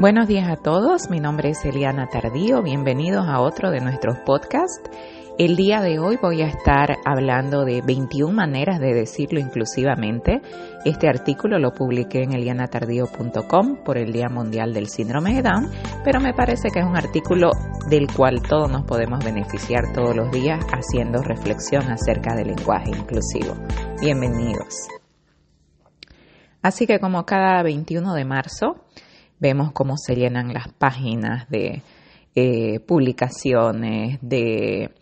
Buenos días a todos, mi nombre es Eliana Tardío, bienvenidos a otro de nuestros podcasts. El día de hoy voy a estar hablando de 21 maneras de decirlo inclusivamente. Este artículo lo publiqué en elianatardío.com por el Día Mundial del Síndrome de Down, pero me parece que es un artículo del cual todos nos podemos beneficiar todos los días haciendo reflexión acerca del lenguaje inclusivo. Bienvenidos. Así que como cada 21 de marzo, vemos cómo se llenan las páginas de eh, publicaciones, de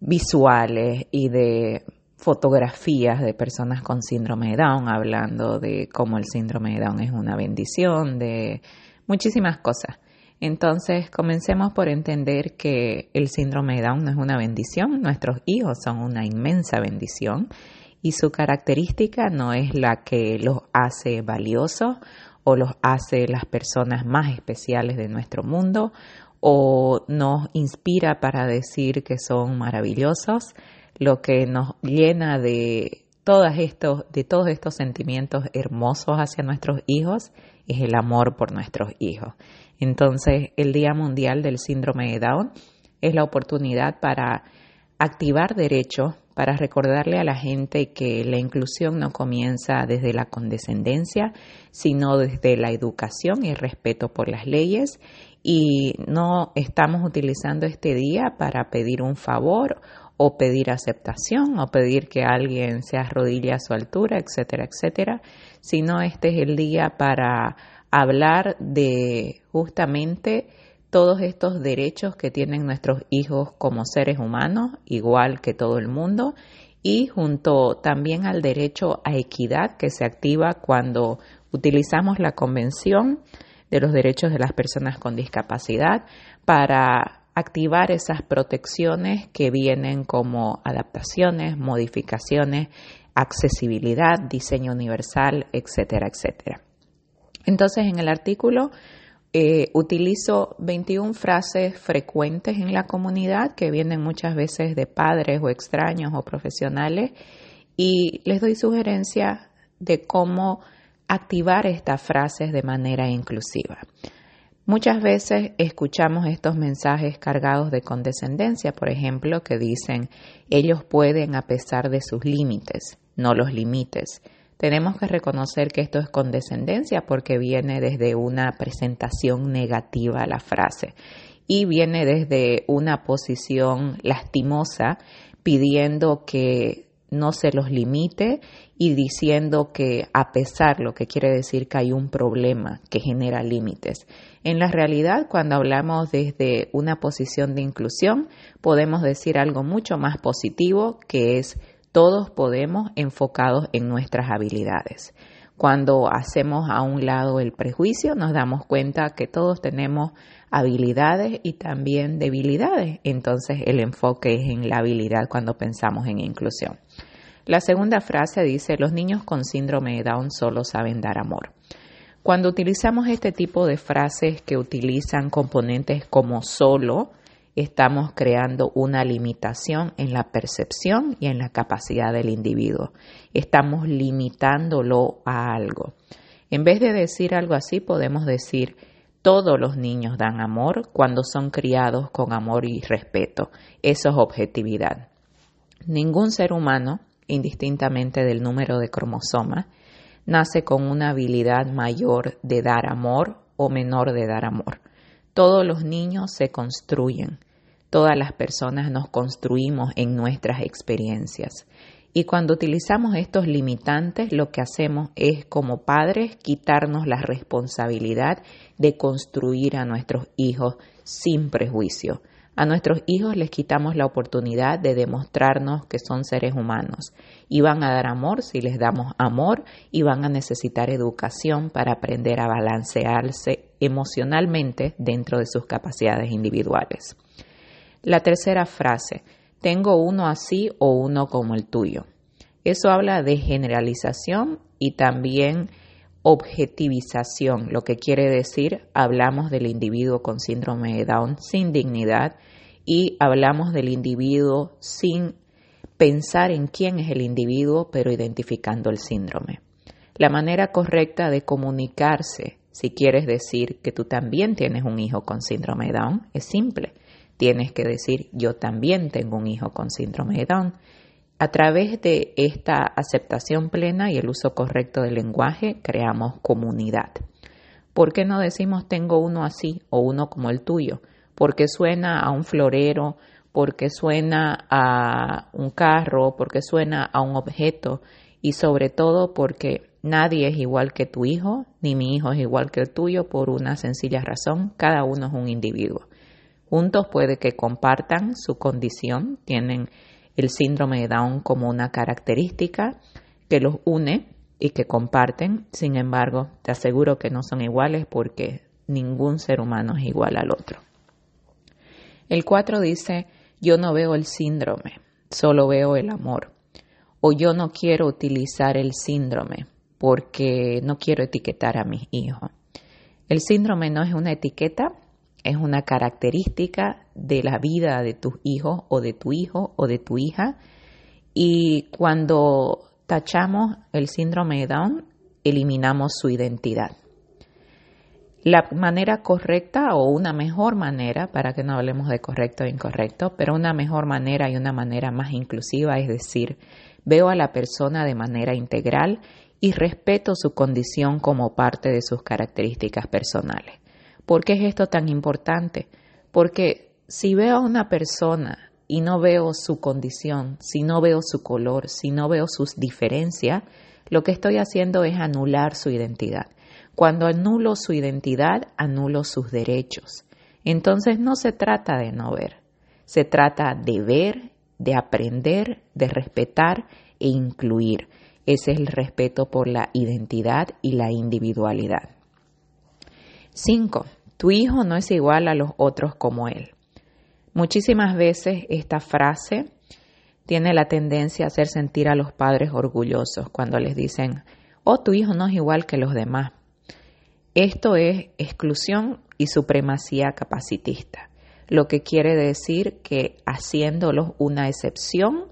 visuales y de fotografías de personas con síndrome de Down, hablando de cómo el síndrome de Down es una bendición, de muchísimas cosas. Entonces, comencemos por entender que el síndrome de Down no es una bendición, nuestros hijos son una inmensa bendición y su característica no es la que los hace valiosos o los hace las personas más especiales de nuestro mundo o nos inspira para decir que son maravillosos, lo que nos llena de todos estos, de todos estos sentimientos hermosos hacia nuestros hijos es el amor por nuestros hijos. Entonces, el Día Mundial del Síndrome de Down es la oportunidad para activar derechos, para recordarle a la gente que la inclusión no comienza desde la condescendencia, sino desde la educación y el respeto por las leyes. Y no estamos utilizando este día para pedir un favor o pedir aceptación o pedir que alguien se arrodille a su altura, etcétera, etcétera, sino este es el día para hablar de justamente todos estos derechos que tienen nuestros hijos como seres humanos, igual que todo el mundo, y junto también al derecho a equidad que se activa cuando utilizamos la Convención de los Derechos de las Personas con Discapacidad para activar esas protecciones que vienen como adaptaciones, modificaciones, accesibilidad, diseño universal, etcétera, etcétera. Entonces, en el artículo eh, utilizo 21 frases frecuentes en la comunidad que vienen muchas veces de padres o extraños o profesionales y les doy sugerencias de cómo activar estas frases de manera inclusiva. Muchas veces escuchamos estos mensajes cargados de condescendencia, por ejemplo, que dicen, ellos pueden a pesar de sus límites, no los limites. Tenemos que reconocer que esto es condescendencia porque viene desde una presentación negativa a la frase y viene desde una posición lastimosa pidiendo que no se los limite y diciendo que a pesar, lo que quiere decir que hay un problema que genera límites. En la realidad, cuando hablamos desde una posición de inclusión, podemos decir algo mucho más positivo que es todos podemos enfocados en nuestras habilidades. Cuando hacemos a un lado el prejuicio, nos damos cuenta que todos tenemos habilidades y también debilidades. Entonces el enfoque es en la habilidad cuando pensamos en inclusión. La segunda frase dice, los niños con síndrome de Down solo saben dar amor. Cuando utilizamos este tipo de frases que utilizan componentes como solo, estamos creando una limitación en la percepción y en la capacidad del individuo. Estamos limitándolo a algo. En vez de decir algo así, podemos decir, todos los niños dan amor cuando son criados con amor y respeto. Eso es objetividad. Ningún ser humano indistintamente del número de cromosomas, nace con una habilidad mayor de dar amor o menor de dar amor. Todos los niños se construyen, todas las personas nos construimos en nuestras experiencias. Y cuando utilizamos estos limitantes, lo que hacemos es como padres quitarnos la responsabilidad de construir a nuestros hijos sin prejuicio, a nuestros hijos les quitamos la oportunidad de demostrarnos que son seres humanos y van a dar amor si les damos amor y van a necesitar educación para aprender a balancearse emocionalmente dentro de sus capacidades individuales. La tercera frase, tengo uno así o uno como el tuyo. Eso habla de generalización y también objetivización, lo que quiere decir hablamos del individuo con síndrome de Down sin dignidad y hablamos del individuo sin pensar en quién es el individuo, pero identificando el síndrome. La manera correcta de comunicarse Si quieres decir que tú también tienes un hijo con síndrome de Down, es simple. Tienes que decir yo también tengo un hijo con síndrome de Down. A través de esta aceptación plena y el uso correcto del lenguaje, creamos comunidad. ¿Por qué no decimos tengo uno así o uno como el tuyo? Porque suena a un florero, porque suena a un carro, porque suena a un objeto y sobre todo porque nadie es igual que tu hijo, ni mi hijo es igual que el tuyo por una sencilla razón, cada uno es un individuo. Juntos puede que compartan su condición, tienen el síndrome de Down como una característica que los une y que comparten. Sin embargo, te aseguro que no son iguales porque ningún ser humano es igual al otro. El 4 dice, yo no veo el síndrome, solo veo el amor. O yo no quiero utilizar el síndrome porque no quiero etiquetar a mis hijos. El síndrome no es una etiqueta, es una característica de la vida de tus hijos o de tu hijo o de tu hija. Y cuando tachamos el síndrome de Down, eliminamos su identidad. La manera correcta o una mejor manera, para que no hablemos de correcto o incorrecto, pero una mejor manera y una manera más inclusiva es decir, veo a la persona de manera integral y respeto su condición como parte de sus características personales. ¿Por qué es esto tan importante? Porque si veo a una persona y no veo su condición, si no veo su color, si no veo sus diferencias, lo que estoy haciendo es anular su identidad. Cuando anulo su identidad, anulo sus derechos. Entonces no se trata de no ver, se trata de ver, de aprender, de respetar e incluir. Ese es el respeto por la identidad y la individualidad. 5. Tu hijo no es igual a los otros como él. Muchísimas veces esta frase tiene la tendencia a hacer sentir a los padres orgullosos cuando les dicen, oh, tu hijo no es igual que los demás. Esto es exclusión y supremacía capacitista, lo que quiere decir que haciéndolos una excepción,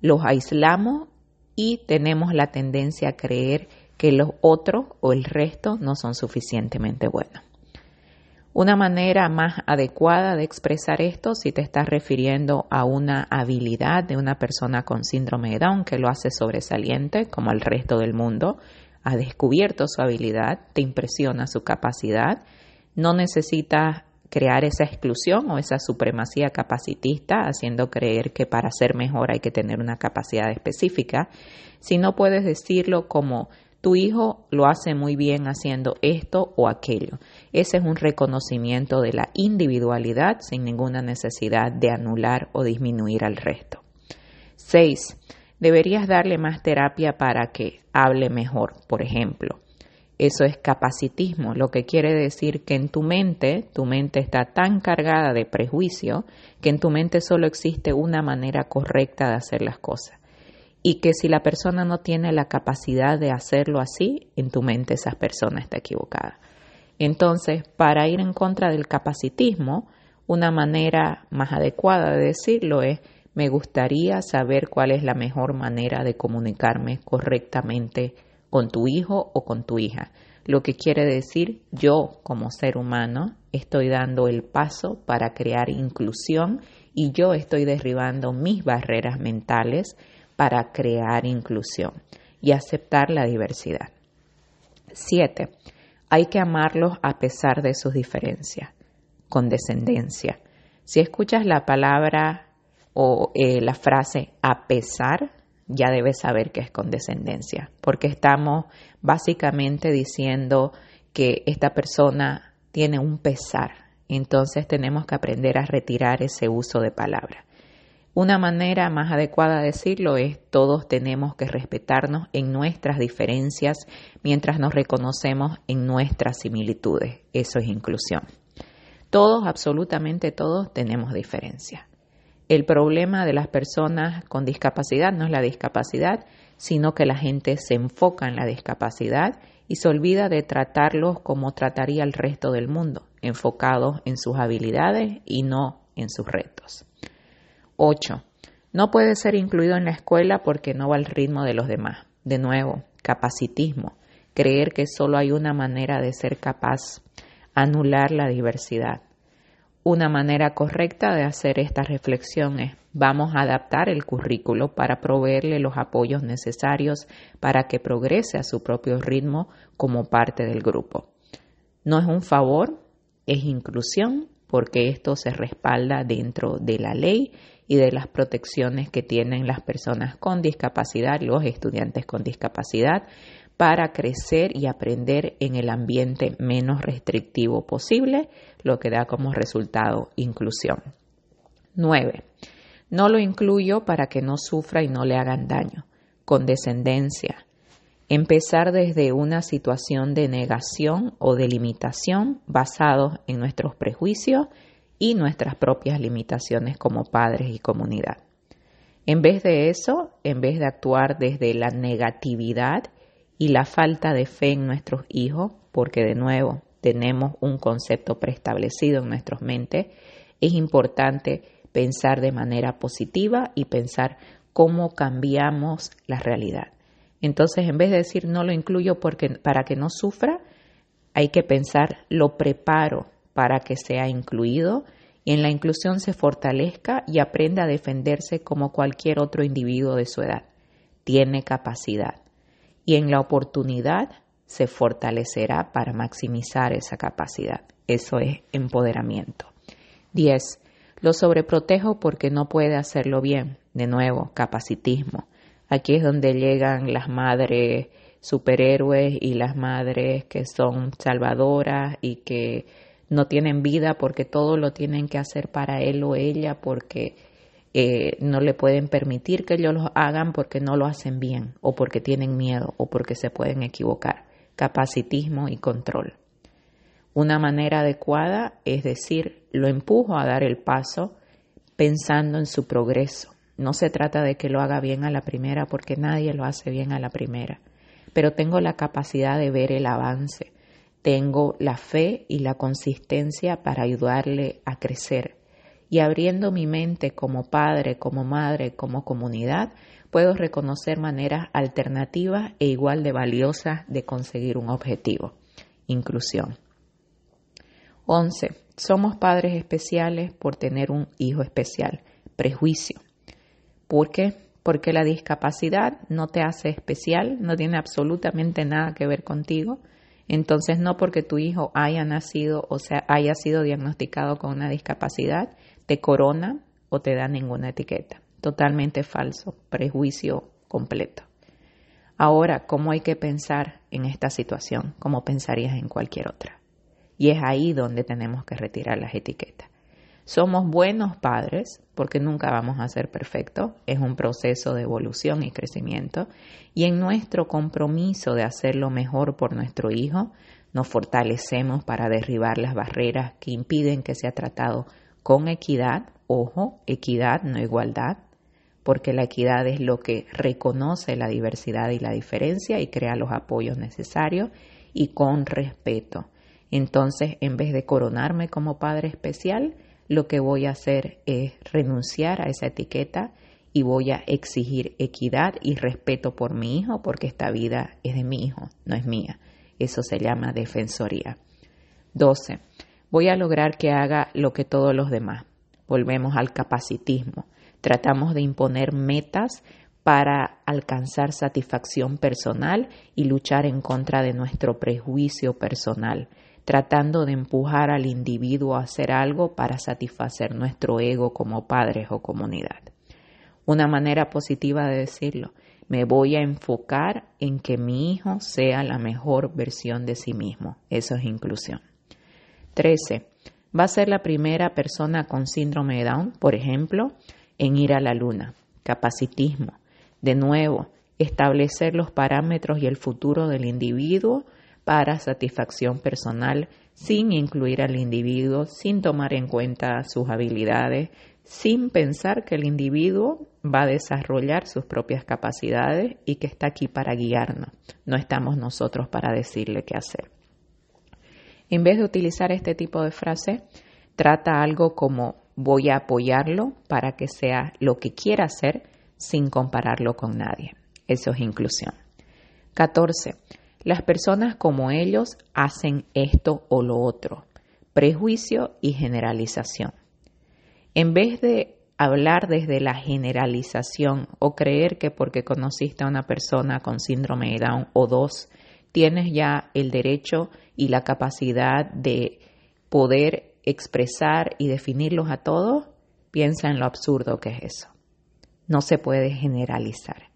los aislamos y tenemos la tendencia a creer que los otros o el resto no son suficientemente buenos. Una manera más adecuada de expresar esto, si te estás refiriendo a una habilidad de una persona con síndrome de Down que lo hace sobresaliente como el resto del mundo, ha descubierto su habilidad, te impresiona su capacidad, no necesitas crear esa exclusión o esa supremacía capacitista, haciendo creer que para ser mejor hay que tener una capacidad específica, sino puedes decirlo como tu hijo lo hace muy bien haciendo esto o aquello. Ese es un reconocimiento de la individualidad sin ninguna necesidad de anular o disminuir al resto. 6. Deberías darle más terapia para que hable mejor, por ejemplo. Eso es capacitismo, lo que quiere decir que en tu mente, tu mente está tan cargada de prejuicio que en tu mente solo existe una manera correcta de hacer las cosas y que si la persona no tiene la capacidad de hacerlo así, en tu mente esa persona está equivocada. Entonces, para ir en contra del capacitismo, una manera más adecuada de decirlo es, me gustaría saber cuál es la mejor manera de comunicarme correctamente con tu hijo o con tu hija. Lo que quiere decir, yo como ser humano estoy dando el paso para crear inclusión y yo estoy derribando mis barreras mentales para crear inclusión y aceptar la diversidad. 7. Hay que amarlos a pesar de sus diferencias, con descendencia. Si escuchas la palabra o eh, la frase a pesar, ya debes saber que es condescendencia, porque estamos básicamente diciendo que esta persona tiene un pesar, entonces tenemos que aprender a retirar ese uso de palabra. Una manera más adecuada de decirlo es todos tenemos que respetarnos en nuestras diferencias mientras nos reconocemos en nuestras similitudes. Eso es inclusión. Todos, absolutamente todos, tenemos diferencias. El problema de las personas con discapacidad no es la discapacidad, sino que la gente se enfoca en la discapacidad y se olvida de tratarlos como trataría el resto del mundo, enfocados en sus habilidades y no en sus retos. 8. No puede ser incluido en la escuela porque no va al ritmo de los demás. De nuevo, capacitismo. creer que solo hay una manera de ser capaz, anular la diversidad. Una manera correcta de hacer esta reflexión es vamos a adaptar el currículo para proveerle los apoyos necesarios para que progrese a su propio ritmo como parte del grupo. No es un favor, es inclusión porque esto se respalda dentro de la ley y de las protecciones que tienen las personas con discapacidad, los estudiantes con discapacidad, para crecer y aprender en el ambiente menos restrictivo posible, lo que da como resultado inclusión. 9. No lo incluyo para que no sufra y no le hagan daño. Condescendencia. Empezar desde una situación de negación o de limitación basados en nuestros prejuicios y nuestras propias limitaciones como padres y comunidad. En vez de eso, en vez de actuar desde la negatividad y la falta de fe en nuestros hijos, porque de nuevo tenemos un concepto preestablecido en nuestras mentes, es importante pensar de manera positiva y pensar cómo cambiamos la realidad. Entonces, en vez de decir no lo incluyo porque, para que no sufra, hay que pensar lo preparo para que sea incluido y en la inclusión se fortalezca y aprenda a defenderse como cualquier otro individuo de su edad. Tiene capacidad y en la oportunidad se fortalecerá para maximizar esa capacidad. Eso es empoderamiento. 10. Lo sobreprotejo porque no puede hacerlo bien. De nuevo, capacitismo. Aquí es donde llegan las madres superhéroes y las madres que son salvadoras y que no tienen vida porque todo lo tienen que hacer para él o ella porque eh, no le pueden permitir que ellos lo hagan porque no lo hacen bien o porque tienen miedo o porque se pueden equivocar. Capacitismo y control. Una manera adecuada es decir, lo empujo a dar el paso pensando en su progreso. No se trata de que lo haga bien a la primera porque nadie lo hace bien a la primera, pero tengo la capacidad de ver el avance, tengo la fe y la consistencia para ayudarle a crecer y abriendo mi mente como padre, como madre, como comunidad, puedo reconocer maneras alternativas e igual de valiosas de conseguir un objetivo. Inclusión. 11. Somos padres especiales por tener un hijo especial. Prejuicio. ¿Por qué? Porque la discapacidad no te hace especial, no tiene absolutamente nada que ver contigo. Entonces, no porque tu hijo haya nacido o sea, haya sido diagnosticado con una discapacidad, te corona o te da ninguna etiqueta. Totalmente falso, prejuicio completo. Ahora, ¿cómo hay que pensar en esta situación? Como pensarías en cualquier otra. Y es ahí donde tenemos que retirar las etiquetas. Somos buenos padres porque nunca vamos a ser perfectos, es un proceso de evolución y crecimiento, y en nuestro compromiso de hacerlo mejor por nuestro hijo, nos fortalecemos para derribar las barreras que impiden que sea tratado con equidad, ojo, equidad, no igualdad, porque la equidad es lo que reconoce la diversidad y la diferencia y crea los apoyos necesarios y con respeto. Entonces, en vez de coronarme como padre especial, lo que voy a hacer es renunciar a esa etiqueta y voy a exigir equidad y respeto por mi hijo, porque esta vida es de mi hijo, no es mía. Eso se llama defensoría. 12 voy a lograr que haga lo que todos los demás. Volvemos al capacitismo. Tratamos de imponer metas para alcanzar satisfacción personal y luchar en contra de nuestro prejuicio personal, tratando de empujar al individuo a hacer algo para satisfacer nuestro ego como padres o comunidad. Una manera positiva de decirlo, me voy a enfocar en que mi hijo sea la mejor versión de sí mismo. Eso es inclusión. 13. Va a ser la primera persona con síndrome de Down, por ejemplo, en ir a la luna. Capacitismo. De nuevo, establecer los parámetros y el futuro del individuo para satisfacción personal sin incluir al individuo, sin tomar en cuenta sus habilidades, sin pensar que el individuo va a desarrollar sus propias capacidades y que está aquí para guiarnos. No estamos nosotros para decirle qué hacer. En vez de utilizar este tipo de frase, trata algo como voy a apoyarlo para que sea lo que quiera hacer sin compararlo con nadie. Eso es inclusión. 14. Las personas como ellos hacen esto o lo otro. Prejuicio y generalización. En vez de hablar desde la generalización o creer que porque conociste a una persona con síndrome de Down o dos, tienes ya el derecho y la capacidad de poder expresar y definirlos a todos, piensa en lo absurdo que es eso. No se puede generalizar.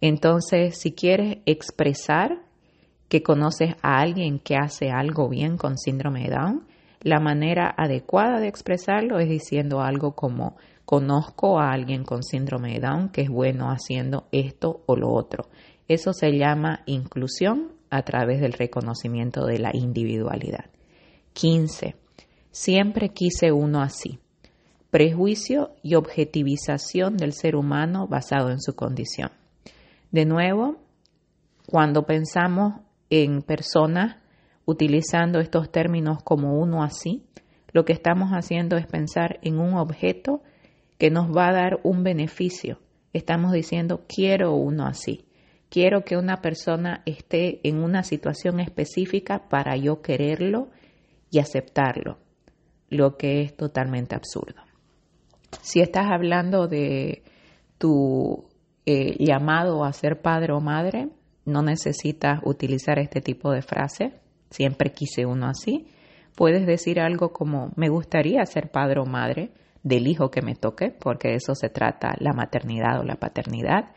Entonces, si quieres expresar que conoces a alguien que hace algo bien con síndrome de Down, la manera adecuada de expresarlo es diciendo algo como conozco a alguien con síndrome de Down que es bueno haciendo esto o lo otro. Eso se llama inclusión a través del reconocimiento de la individualidad. 15. Siempre quise uno así. Prejuicio y objetivización del ser humano basado en su condición. De nuevo, cuando pensamos en personas utilizando estos términos como uno así, lo que estamos haciendo es pensar en un objeto que nos va a dar un beneficio. Estamos diciendo quiero uno así. Quiero que una persona esté en una situación específica para yo quererlo y aceptarlo lo que es totalmente absurdo. Si estás hablando de tu eh, llamado a ser padre o madre, no necesitas utilizar este tipo de frase, siempre quise uno así. Puedes decir algo como, me gustaría ser padre o madre del hijo que me toque, porque de eso se trata la maternidad o la paternidad.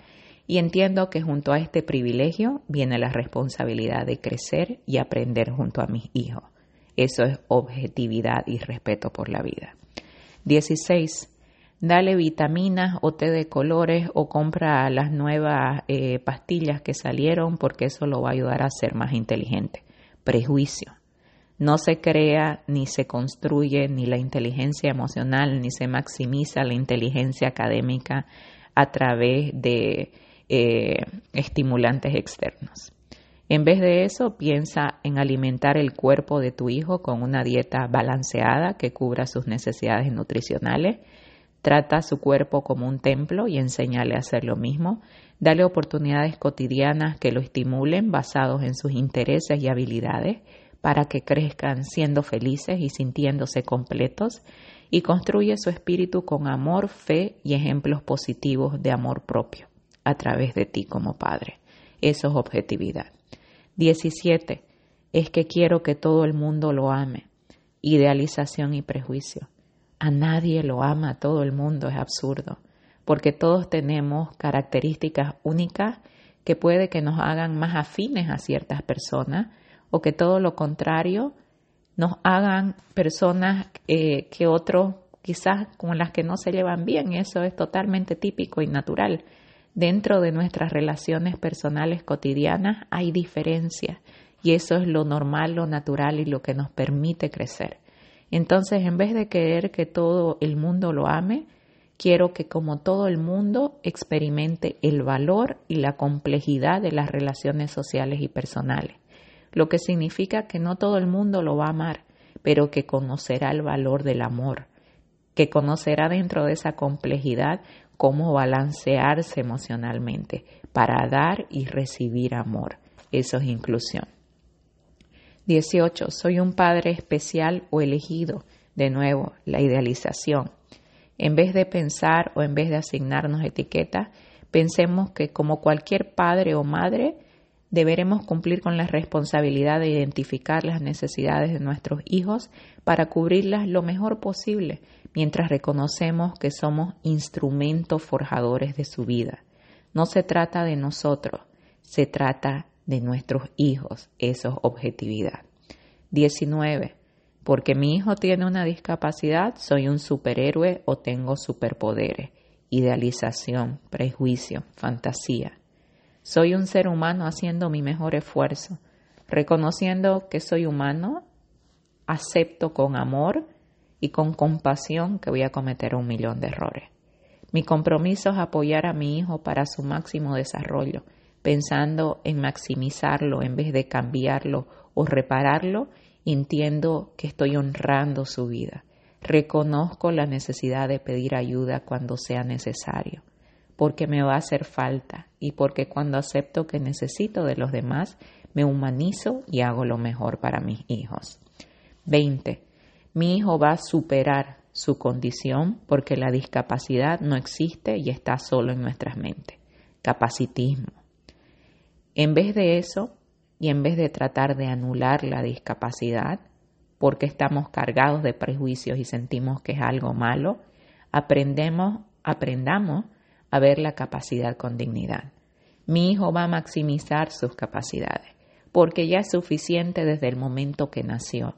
Y entiendo que junto a este privilegio viene la responsabilidad de crecer y aprender junto a mis hijos. Eso es objetividad y respeto por la vida. 16. Dale vitaminas o té de colores o compra las nuevas eh, pastillas que salieron porque eso lo va a ayudar a ser más inteligente. Prejuicio. No se crea ni se construye ni la inteligencia emocional ni se maximiza la inteligencia académica a través de eh, estimulantes externos. En vez de eso, piensa en alimentar el cuerpo de tu hijo con una dieta balanceada que cubra sus necesidades nutricionales. Trata su cuerpo como un templo y enséñale a hacer lo mismo. Dale oportunidades cotidianas que lo estimulen basados en sus intereses y habilidades para que crezcan siendo felices y sintiéndose completos y construye su espíritu con amor, fe y ejemplos positivos de amor propio a través de ti como padre. Eso es objetividad. 17. Es que quiero que todo el mundo lo ame. Idealización y prejuicio. A nadie lo ama todo el mundo, es absurdo, porque todos tenemos características únicas que puede que nos hagan más afines a ciertas personas o que todo lo contrario nos hagan personas eh, que otros quizás con las que no se llevan bien. Eso es totalmente típico y natural. Dentro de nuestras relaciones personales cotidianas hay diferencias y eso es lo normal, lo natural y lo que nos permite crecer. Entonces, en vez de querer que todo el mundo lo ame, quiero que como todo el mundo experimente el valor y la complejidad de las relaciones sociales y personales, lo que significa que no todo el mundo lo va a amar, pero que conocerá el valor del amor, que conocerá dentro de esa complejidad cómo balancearse emocionalmente para dar y recibir amor. Eso es inclusión. 18. Soy un padre especial o elegido. De nuevo, la idealización. En vez de pensar o en vez de asignarnos etiquetas, pensemos que como cualquier padre o madre, deberemos cumplir con la responsabilidad de identificar las necesidades de nuestros hijos para cubrirlas lo mejor posible mientras reconocemos que somos instrumentos forjadores de su vida. No se trata de nosotros, se trata de nuestros hijos. Eso es objetividad. 19. Porque mi hijo tiene una discapacidad, soy un superhéroe o tengo superpoderes. Idealización, prejuicio, fantasía. Soy un ser humano haciendo mi mejor esfuerzo. Reconociendo que soy humano, acepto con amor y con compasión que voy a cometer un millón de errores. Mi compromiso es apoyar a mi hijo para su máximo desarrollo, pensando en maximizarlo en vez de cambiarlo o repararlo, entiendo que estoy honrando su vida. Reconozco la necesidad de pedir ayuda cuando sea necesario, porque me va a hacer falta y porque cuando acepto que necesito de los demás, me humanizo y hago lo mejor para mis hijos. 20. Mi hijo va a superar su condición porque la discapacidad no existe y está solo en nuestras mentes. Capacitismo. En vez de eso, y en vez de tratar de anular la discapacidad, porque estamos cargados de prejuicios y sentimos que es algo malo, aprendemos, aprendamos a ver la capacidad con dignidad. Mi hijo va a maximizar sus capacidades, porque ya es suficiente desde el momento que nació,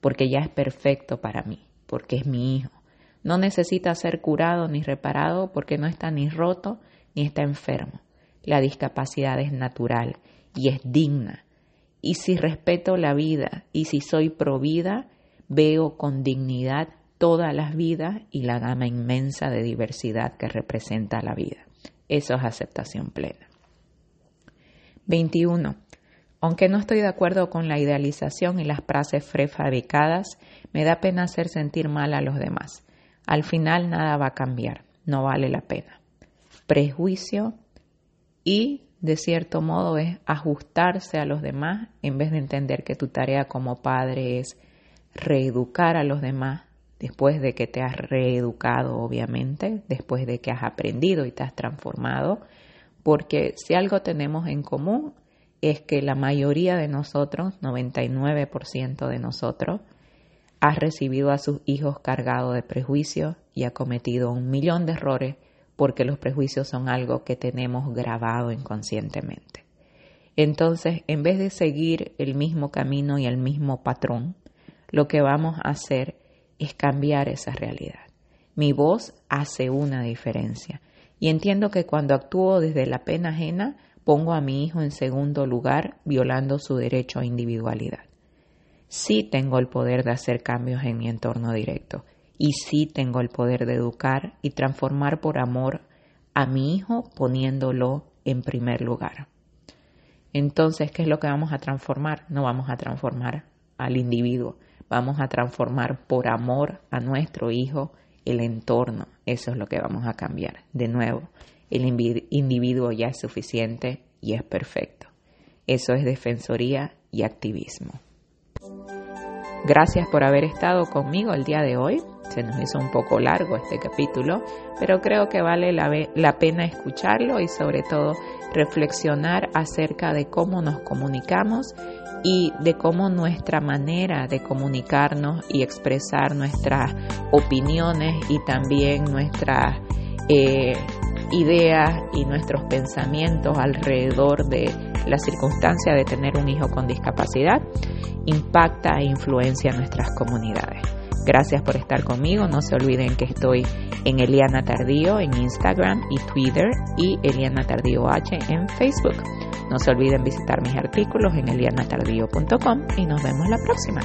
porque ya es perfecto para mí, porque es mi hijo. No necesita ser curado ni reparado porque no está ni roto ni está enfermo. La discapacidad es natural y es digna. Y si respeto la vida y si soy provida, veo con dignidad todas las vidas y la gama inmensa de diversidad que representa la vida. Eso es aceptación plena. 21. Aunque no estoy de acuerdo con la idealización y las frases prefabricadas, me da pena hacer sentir mal a los demás. Al final nada va a cambiar, no vale la pena. Prejuicio y, de cierto modo, es ajustarse a los demás en vez de entender que tu tarea como padre es reeducar a los demás después de que te has reeducado, obviamente, después de que has aprendido y te has transformado, porque si algo tenemos en común es que la mayoría de nosotros, 99% de nosotros, ha recibido a sus hijos cargados de prejuicios y ha cometido un millón de errores porque los prejuicios son algo que tenemos grabado inconscientemente. Entonces, en vez de seguir el mismo camino y el mismo patrón, lo que vamos a hacer es cambiar esa realidad. Mi voz hace una diferencia. Y entiendo que cuando actúo desde la pena ajena, pongo a mi hijo en segundo lugar, violando su derecho a individualidad. Sí tengo el poder de hacer cambios en mi entorno directo y sí tengo el poder de educar y transformar por amor a mi hijo poniéndolo en primer lugar. Entonces, ¿qué es lo que vamos a transformar? No vamos a transformar al individuo, vamos a transformar por amor a nuestro hijo el entorno. Eso es lo que vamos a cambiar. De nuevo, el individuo ya es suficiente y es perfecto. Eso es defensoría y activismo. Gracias por haber estado conmigo el día de hoy. Se nos hizo un poco largo este capítulo, pero creo que vale la, pena escucharlo y sobre todo reflexionar acerca de cómo nos comunicamos y de cómo nuestra manera de comunicarnos y expresar nuestras opiniones y también nuestras eh, ideas y nuestros pensamientos alrededor de la circunstancia de tener un hijo con discapacidad impacta e influencia nuestras comunidades. Gracias por estar conmigo. No se olviden que estoy en Eliana Tardío en Instagram y Twitter y Eliana Tardío H en Facebook. No se olviden visitar mis artículos en elianatardío.com y nos vemos la próxima.